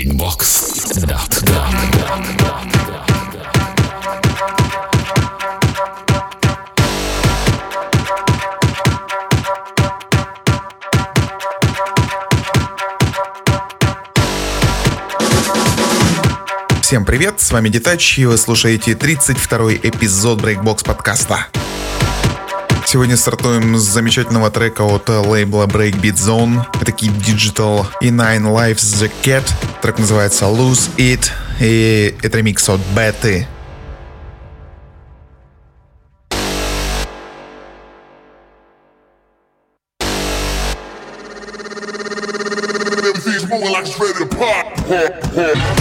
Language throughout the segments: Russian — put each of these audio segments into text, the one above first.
breakbox.com. Всем привет, с вами Детач, и вы слушаете 32-й эпизод Breakbox подкаста. Сегодня стартуем с замечательного трека от лейбла Breakbeat Zone. Это Kid Digital и Nine Lives The Cat. Трек называется Lose It, и это ремикс от Betty. Moving.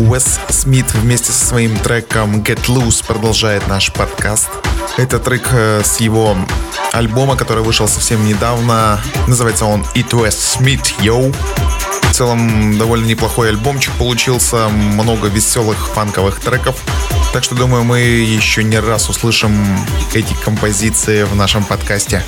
Уэс Смит вместе со своим треком Get Loose продолжает наш подкаст. Это трек э, с его альбома, который вышел совсем недавно. Называется он It West Smith Yo. В целом довольно неплохой альбомчик получился, много веселых фанковых треков. Так что думаю, мы еще не раз услышим эти композиции в нашем подкасте.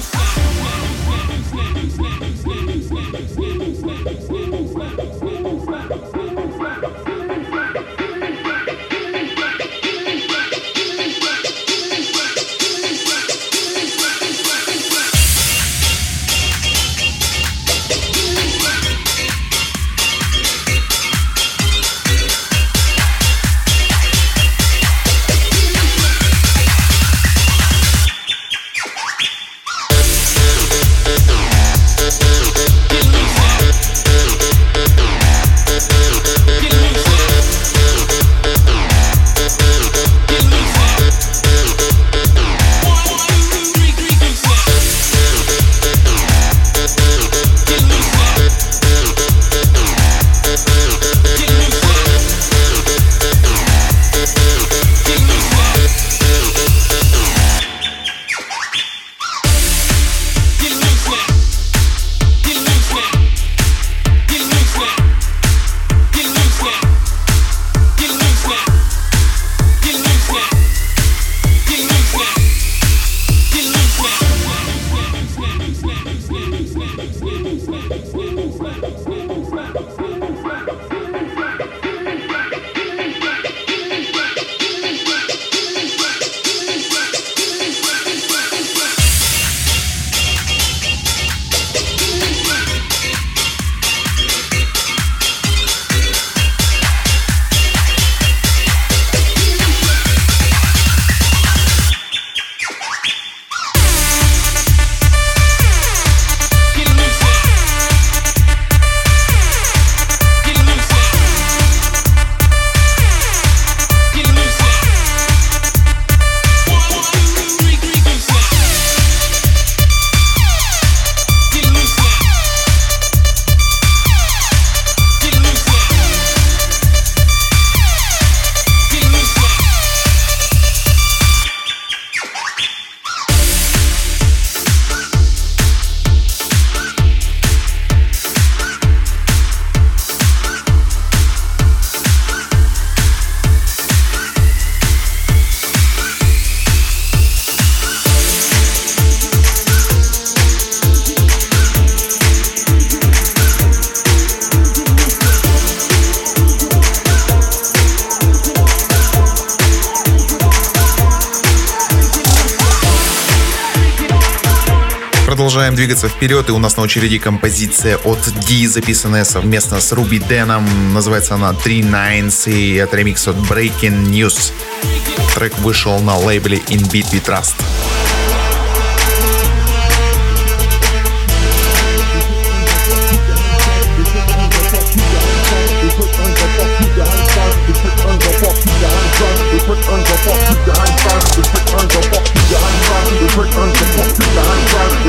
Двигаться вперед, и у нас на очереди композиция от D, записанная совместно с Руби Деном. Называется она Three Nines, и это ремикс от Breaking News. Трек вышел на лейбле In Beat We Trust.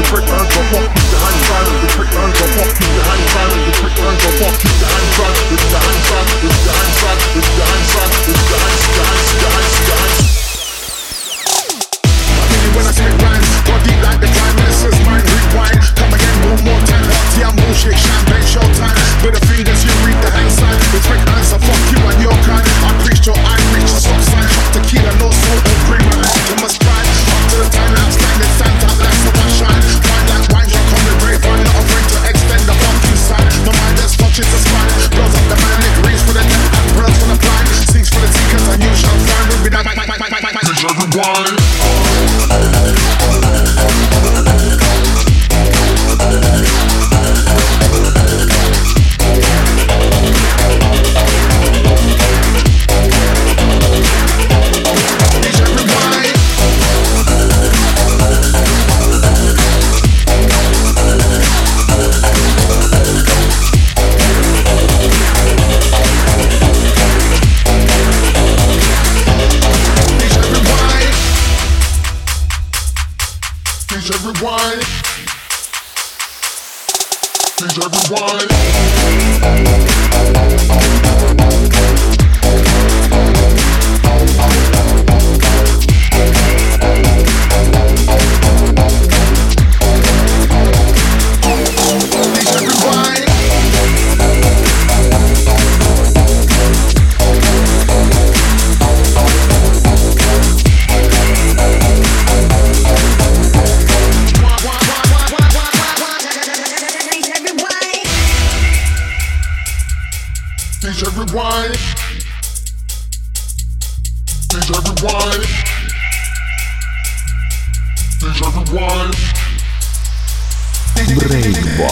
trick on the fuck you. the hand side of the trick on the fuck you the hand side of the trick on the fuck you the hand side with the hand side with the hand side with the hand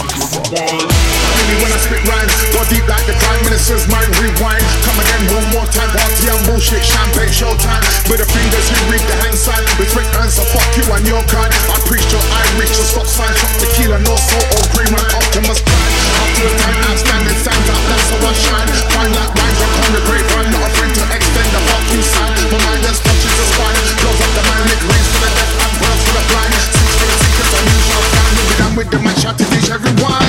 Really when I spit rhymes, go deep like the prime minister's mind rewind. Come again one more time, party and bullshit, champagne showtime. With the fingers you read the hand sign, respect and so fuck you and your kind. I preach your I reach your stop sign, Shot tequila, no salt or green man, Optimus Prime. After the time, outstanding stands out, that's how I shine. Find Fine like rhymes upon the grapevine, not afraid to extend the fucking sign. My mind just touches the spine, Close up the man, it rings for the deaf and burns for the blind with them and shot to everyone.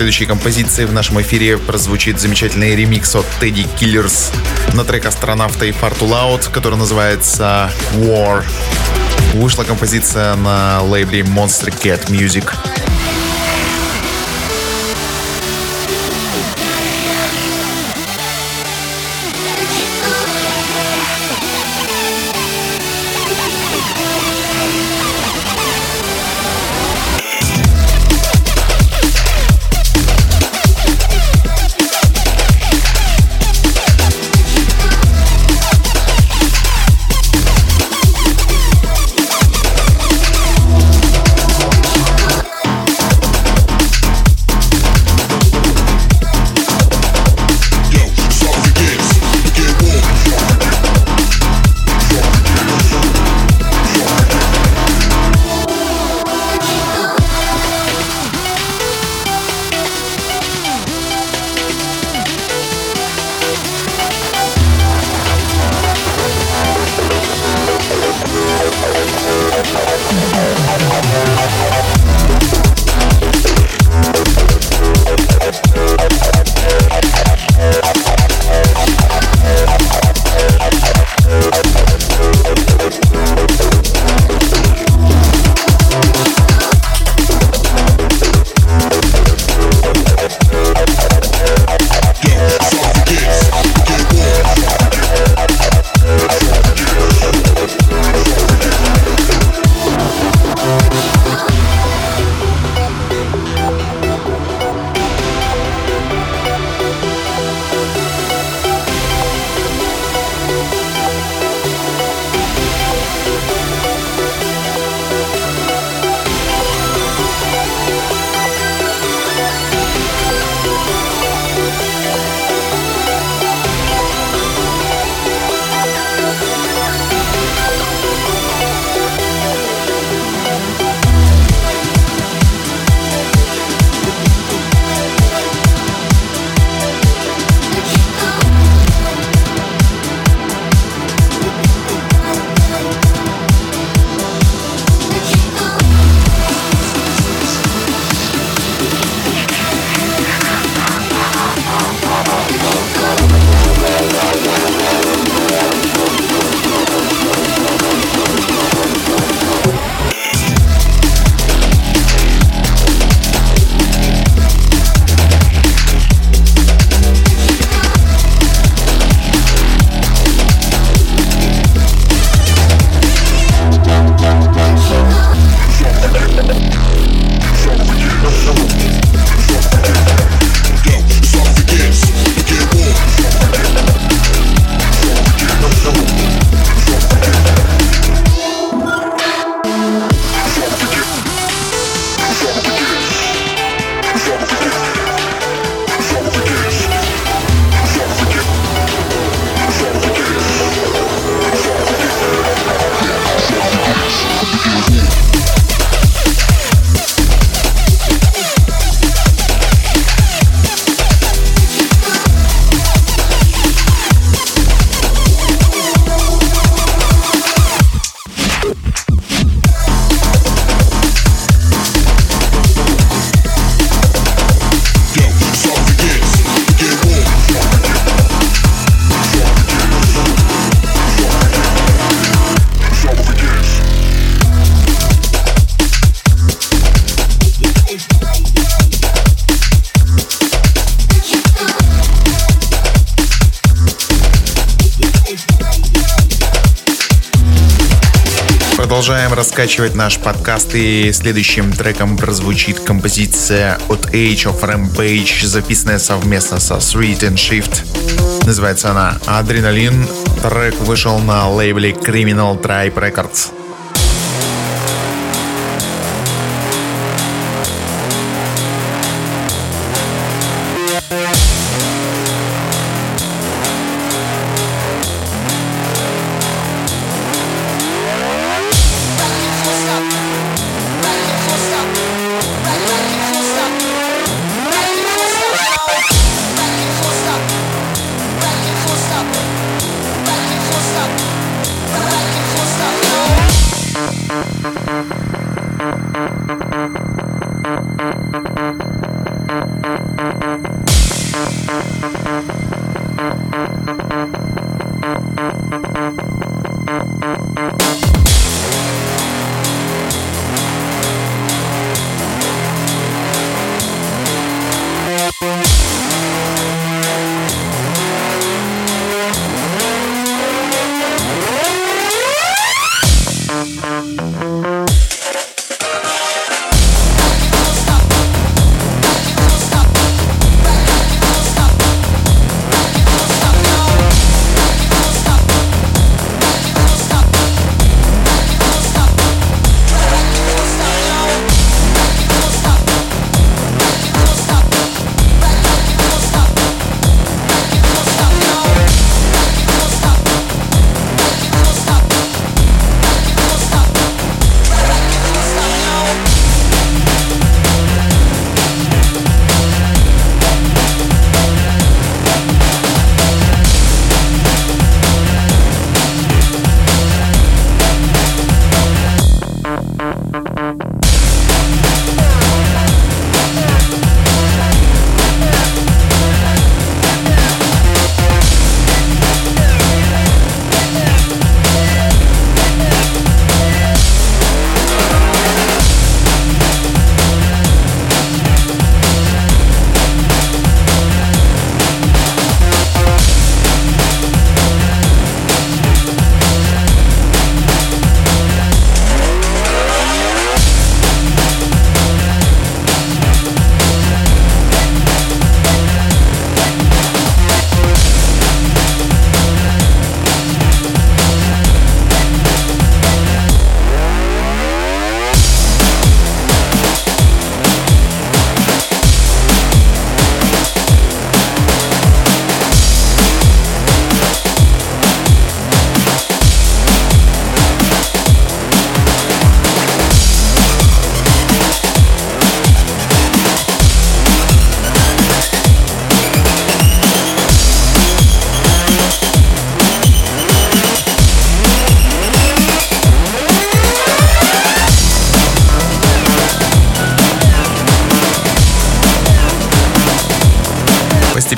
Следующей композиции в нашем эфире прозвучит замечательный ремикс от Teddy Killers на трек астронавта и Far Too Loud, который называется War. Вышла композиция на лейбле Monster Cat Music. Раскачивать наш подкаст и следующим треком прозвучит композиция от Age of Rampage, записанная совместно со Sweet and Shift. Называется она «Адреналин». Трек вышел на лейбле Criminal Tribe Records.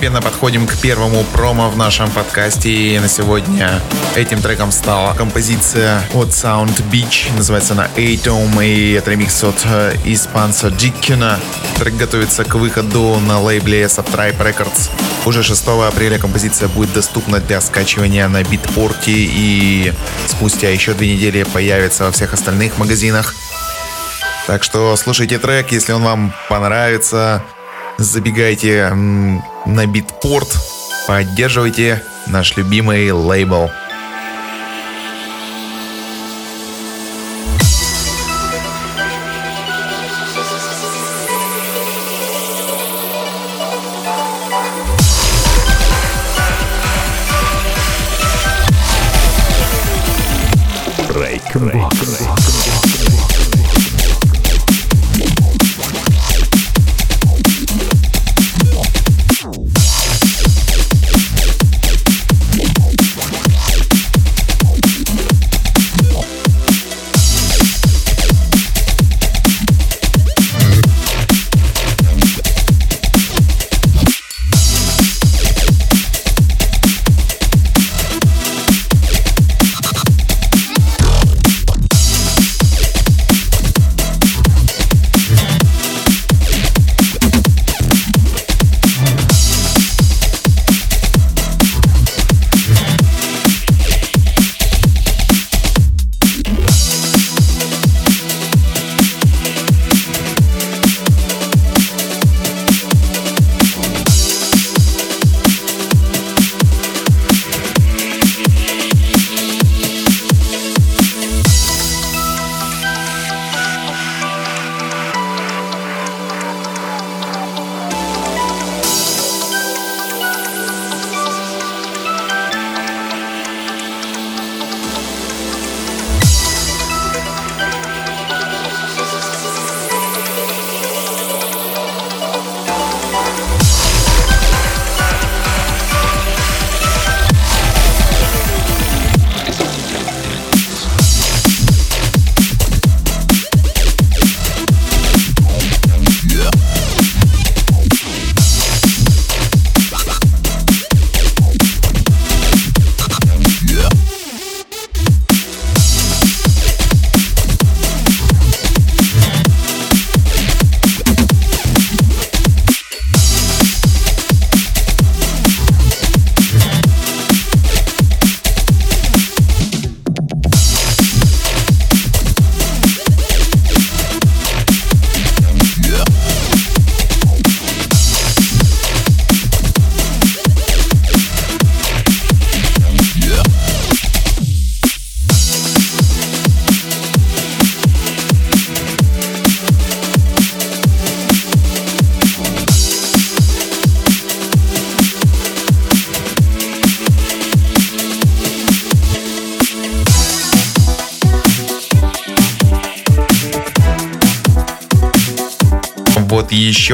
Постепенно подходим к первому промо в нашем подкасте. И на сегодня этим треком стала композиция от Sound Beach. Называется она Atom. И это ремикс от э, испанца Диккина. Трек готовится к выходу на лейбле Subtribe Records. Уже 6 апреля композиция будет доступна для скачивания на битпорте. И спустя еще две недели появится во всех остальных магазинах. Так что слушайте трек, если он вам понравится забегайте на битпорт, поддерживайте наш любимый лейбл.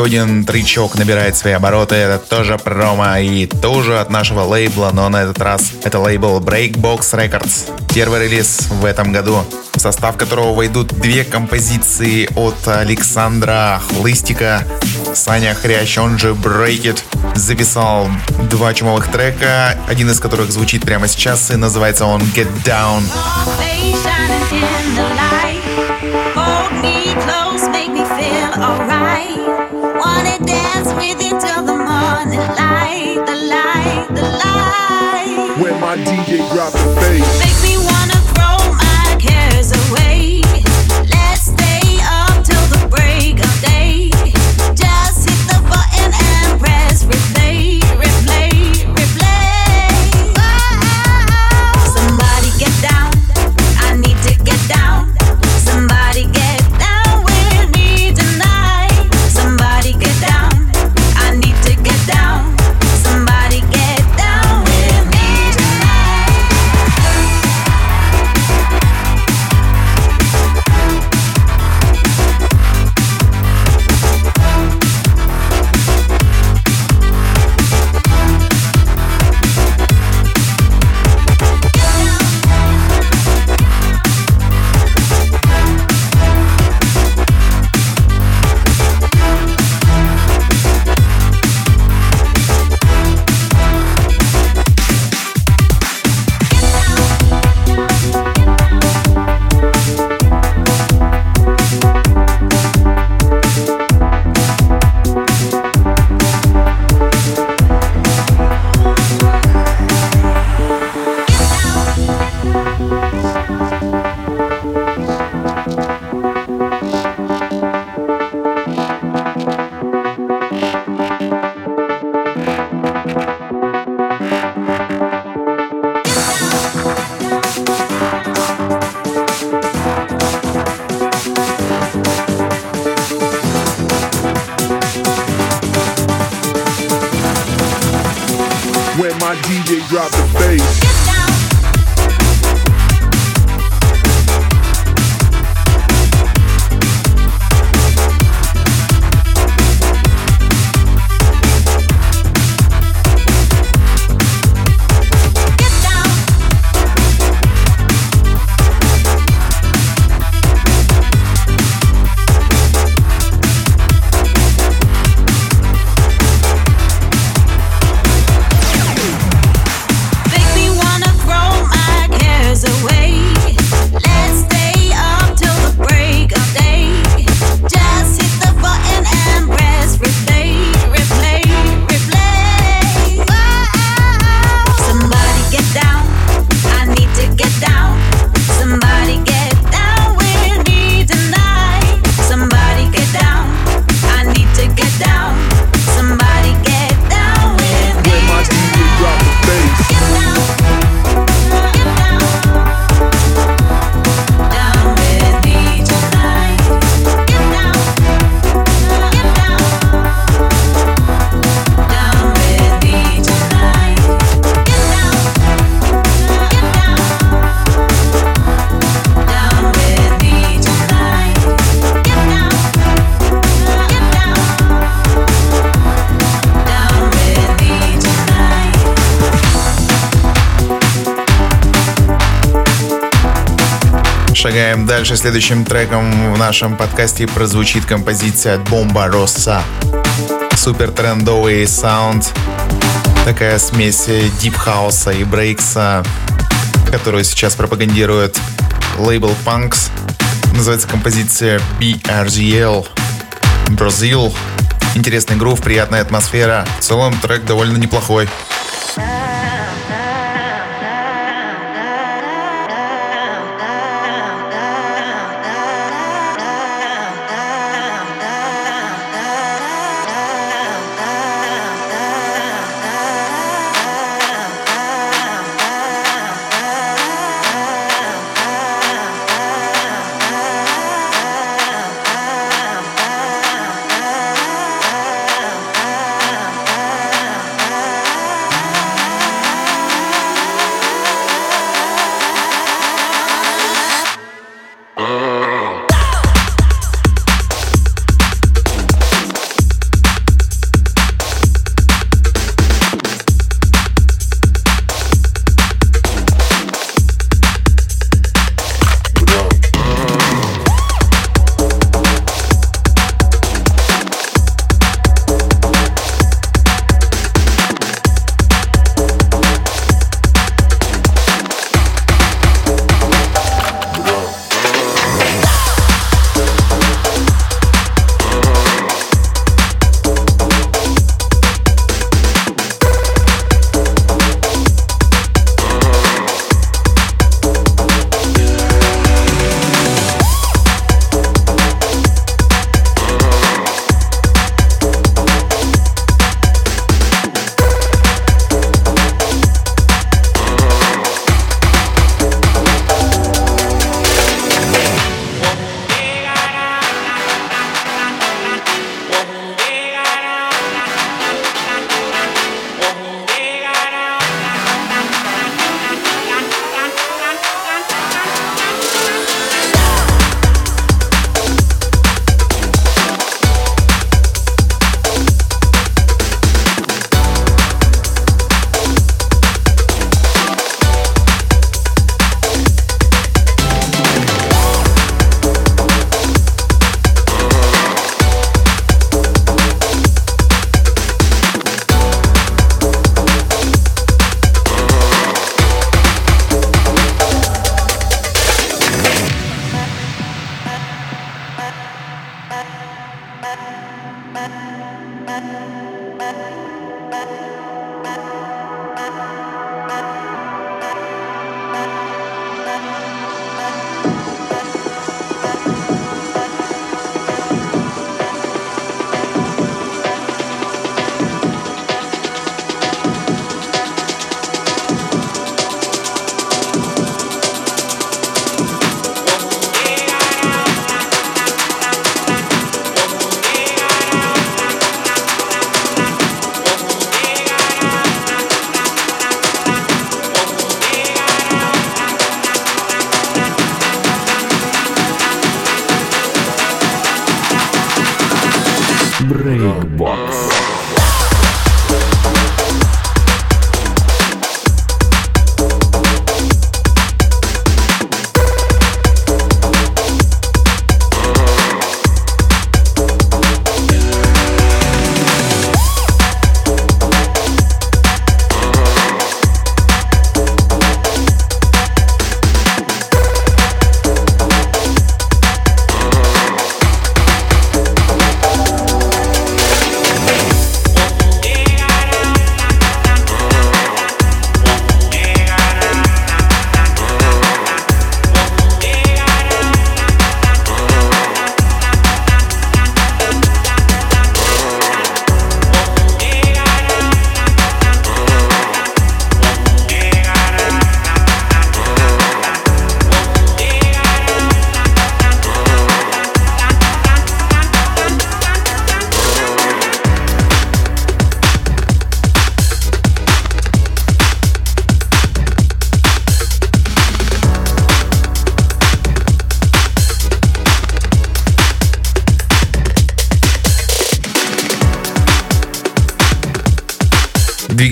Один тричок набирает свои обороты. Это тоже промо и тоже от нашего лейбла, но на этот раз это лейбл Breakbox Records. Первый релиз в этом году, в состав которого войдут две композиции от Александра Хлыстика. Саня Хрящ, он же Break It, записал два чумовых трека, один из которых звучит прямо сейчас и называется он Get Down. alright. Dance with you till the morning light, the light, the light. When my DJ drops the bass, make me wanna Шагаем дальше. Следующим треком в нашем подкасте прозвучит композиция от Бомба Росса. Супер трендовый саунд. Такая смесь deep house а и breaks а, которую сейчас пропагандирует лейбл Punks. Называется композиция BRZL Brazil. Интересный грув, приятная атмосфера. В целом трек довольно неплохой.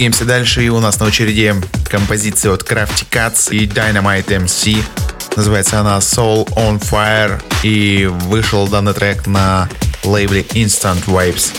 Двигаемся дальше, и у нас на очереди композиция от Crafty Cats и Dynamite MC. Называется она Soul on Fire, и вышел данный трек на лейбле Instant Vibes.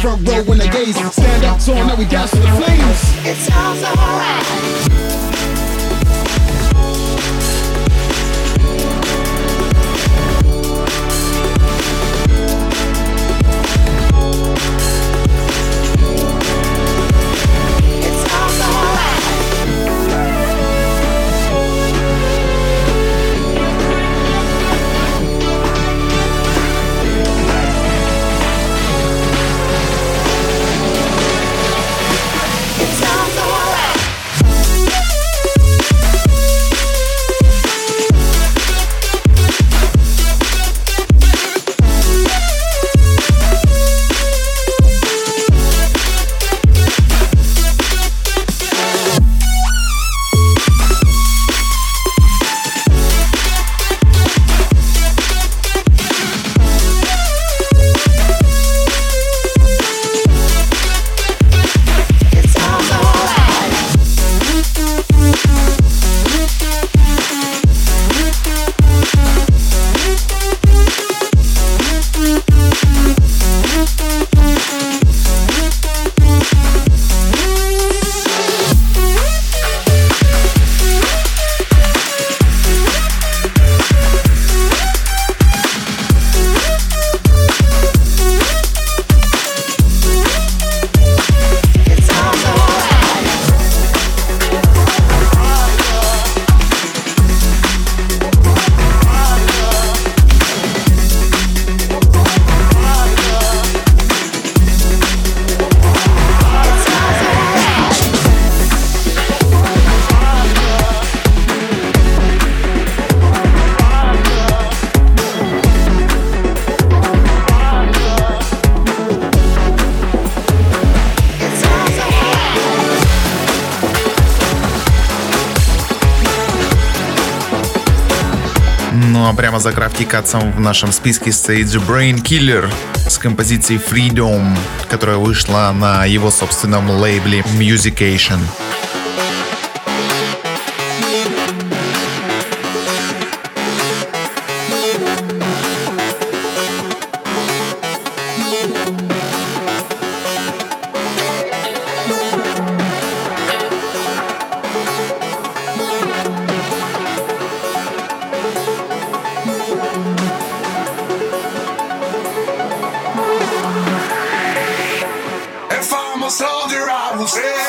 Front the row when they gaze. Stand up tall, now we dance to the flames. It sounds alright. Прямо за в нашем списке стоит The Brain Killer с композицией Freedom, которая вышла на его собственном лейбле Musication. Yeah.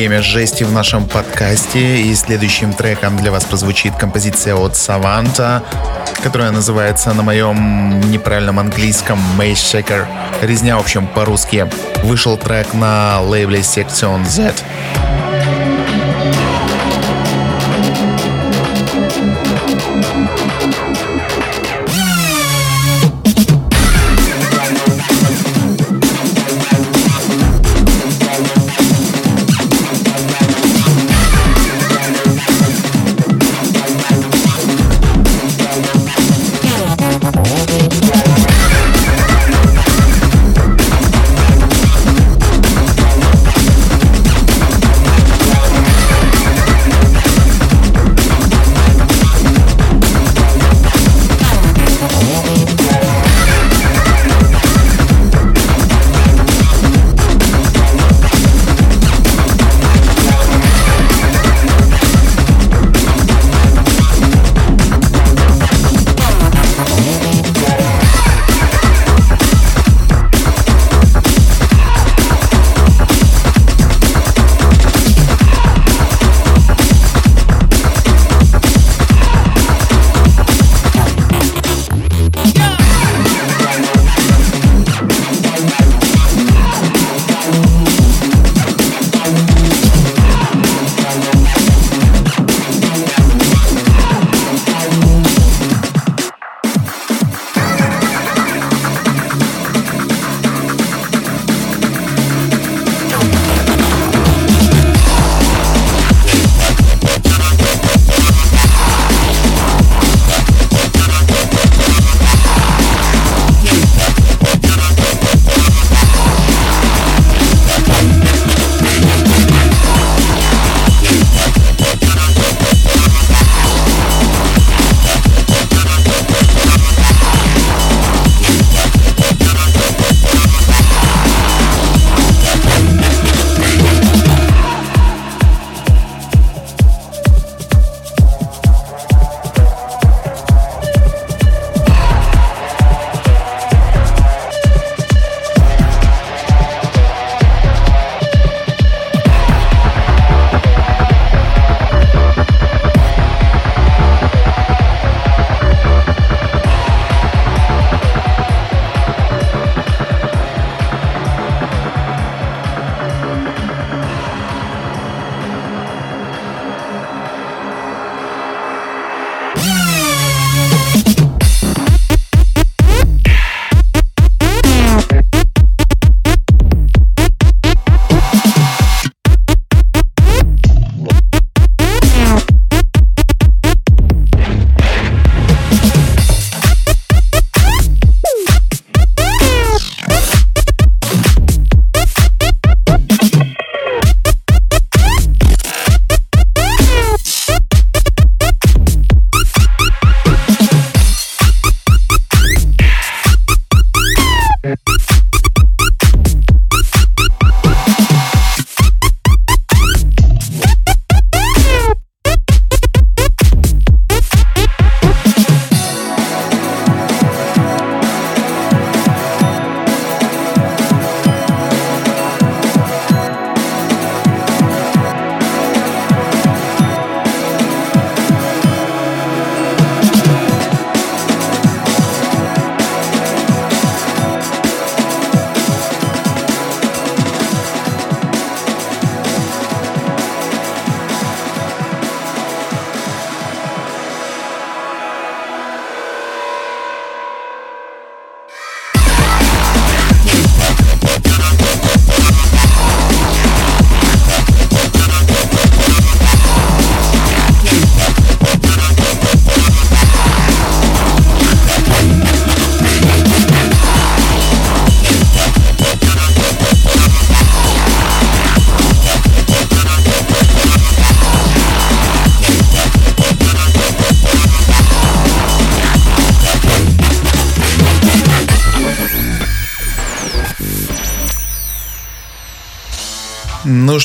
Время жести в нашем подкасте. И следующим треком для вас прозвучит композиция от Саванта, которая называется на моем неправильном английском Maze Shaker. Резня, в общем, по-русски. Вышел трек на лейбле Section Z.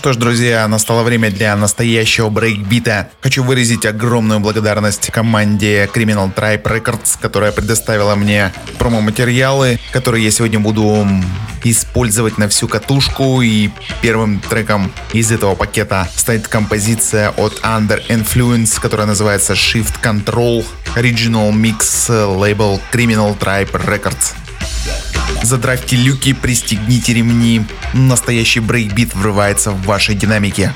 что ж, друзья, настало время для настоящего брейкбита. Хочу выразить огромную благодарность команде Criminal Tribe Records, которая предоставила мне промо-материалы, которые я сегодня буду использовать на всю катушку. И первым треком из этого пакета станет композиция от Under Influence, которая называется Shift Control Original Mix лейбл Criminal Tribe Records. Задрайте люки, пристегните ремни. Настоящий брейкбит врывается в ваши динамики.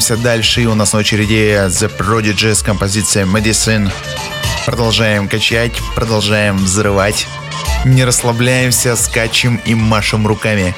Двигаемся дальше, у нас на очереди The Prodigy с композицией Medicine. Продолжаем качать, продолжаем взрывать. Не расслабляемся, скачем и машем руками.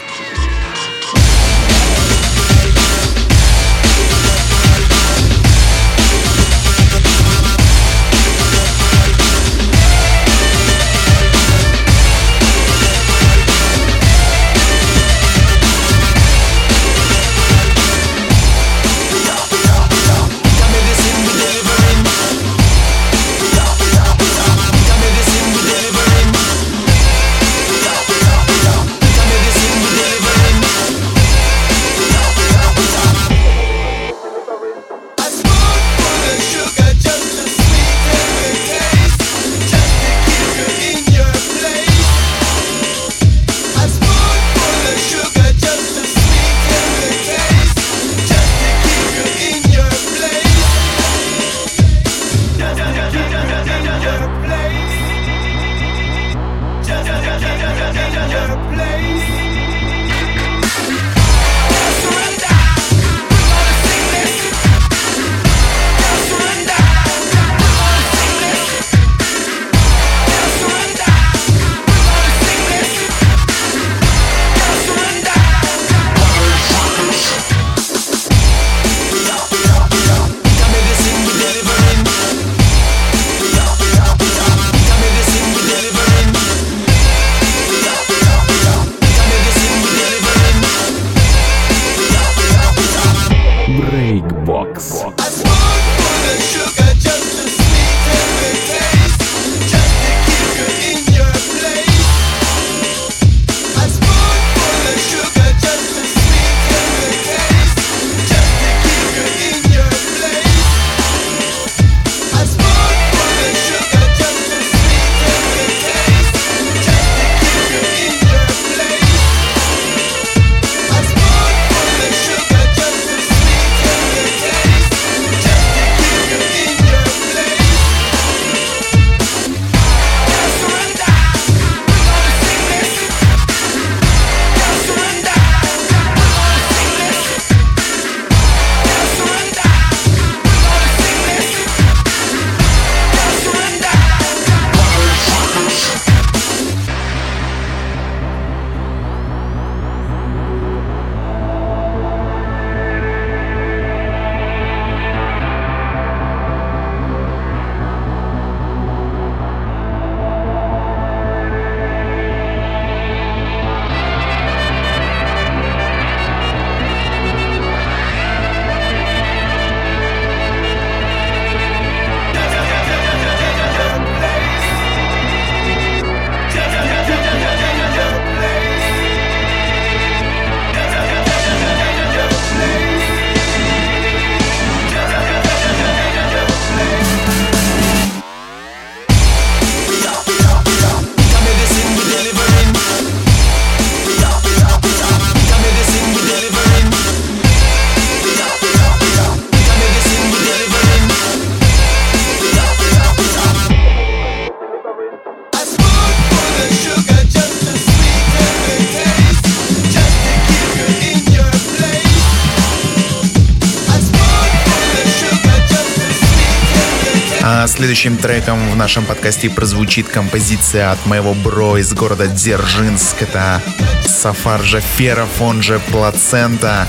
Следующим треком в нашем подкасте прозвучит композиция от моего бро из города Дзержинск. Это Сафар Жаферов, он же Плацента.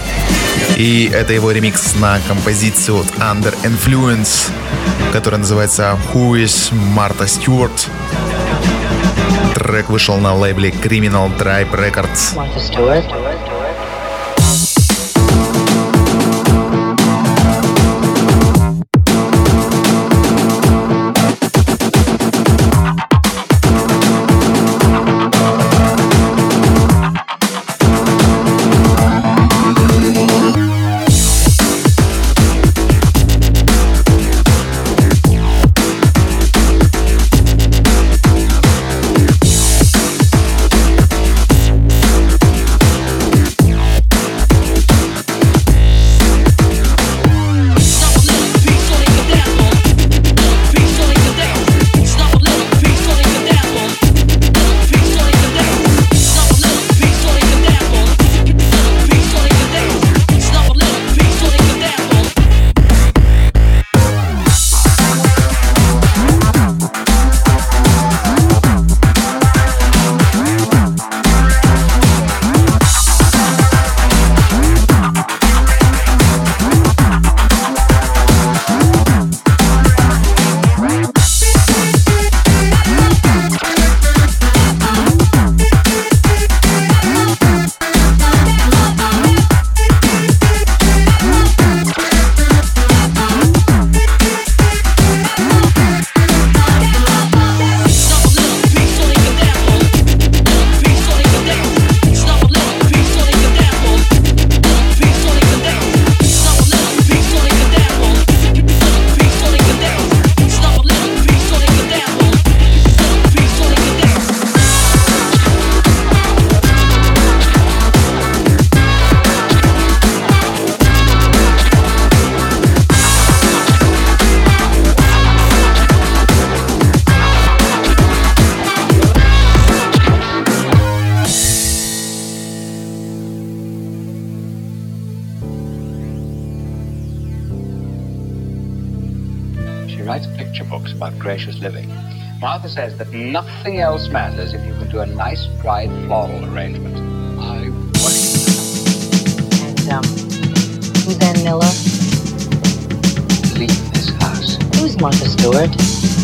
И это его ремикс на композицию от Under Influence, которая называется Who is Martha Stewart. Трек вышел на лейбле Criminal Tribe Records. Martha Stewart. Says that nothing else matters if you can do a nice, dry floral arrangement. I worship And, um, who's Ann Miller? Leave this house. Who's Martha Stewart?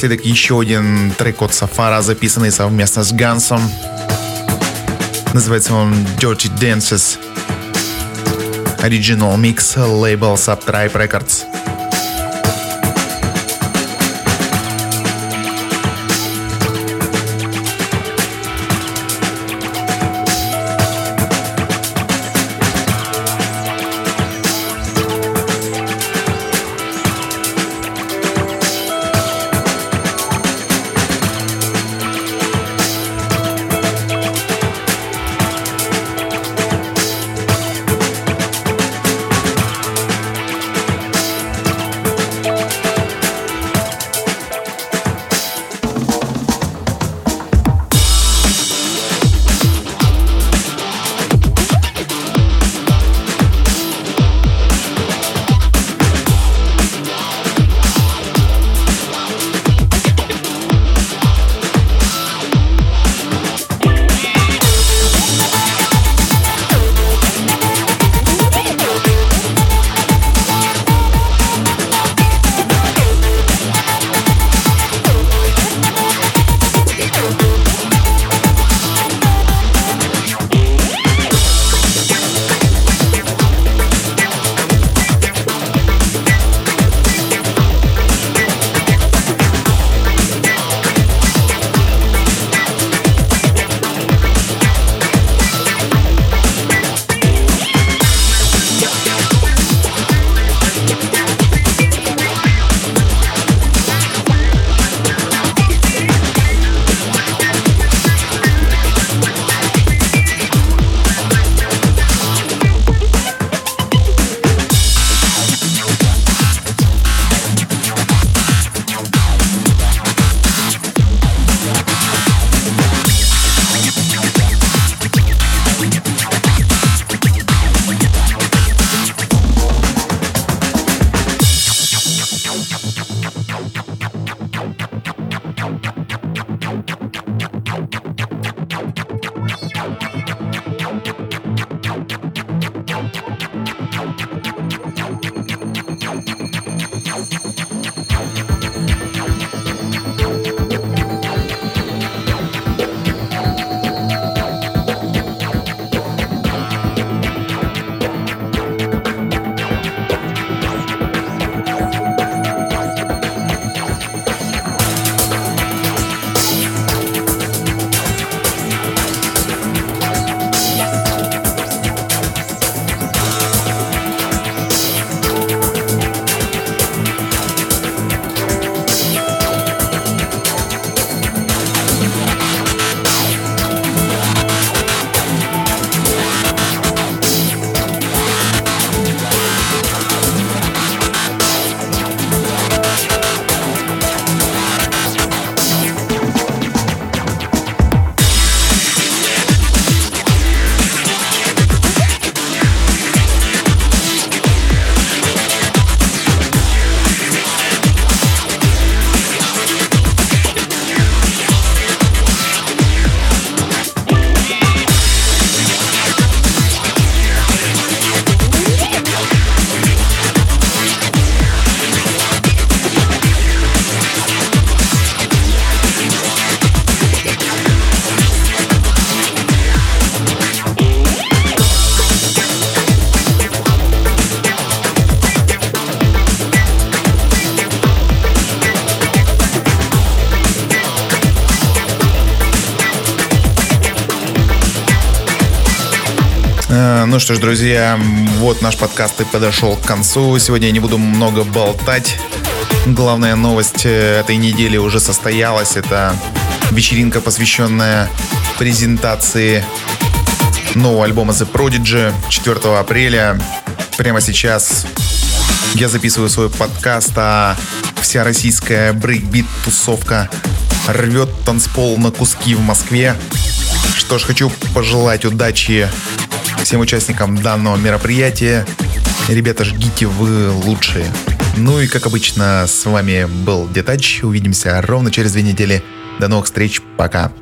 Напоследок еще один трек от Сафара, записанный совместно с Гансом. Называется он Dirty Dances. Original Mix, лейбл Subtribe Records. Что ж, друзья, вот наш подкаст и подошел к концу. Сегодня я не буду много болтать. Главная новость э, этой недели уже состоялась. Это вечеринка, посвященная презентации нового альбома The Prodigy 4 апреля. Прямо сейчас я записываю свой подкаст, а вся российская брейкбит-тусовка рвет танцпол на куски в Москве. Что ж, хочу пожелать удачи всем участникам данного мероприятия. Ребята, жгите, вы лучшие. Ну и, как обычно, с вами был Детач. Увидимся ровно через две недели. До новых встреч. Пока.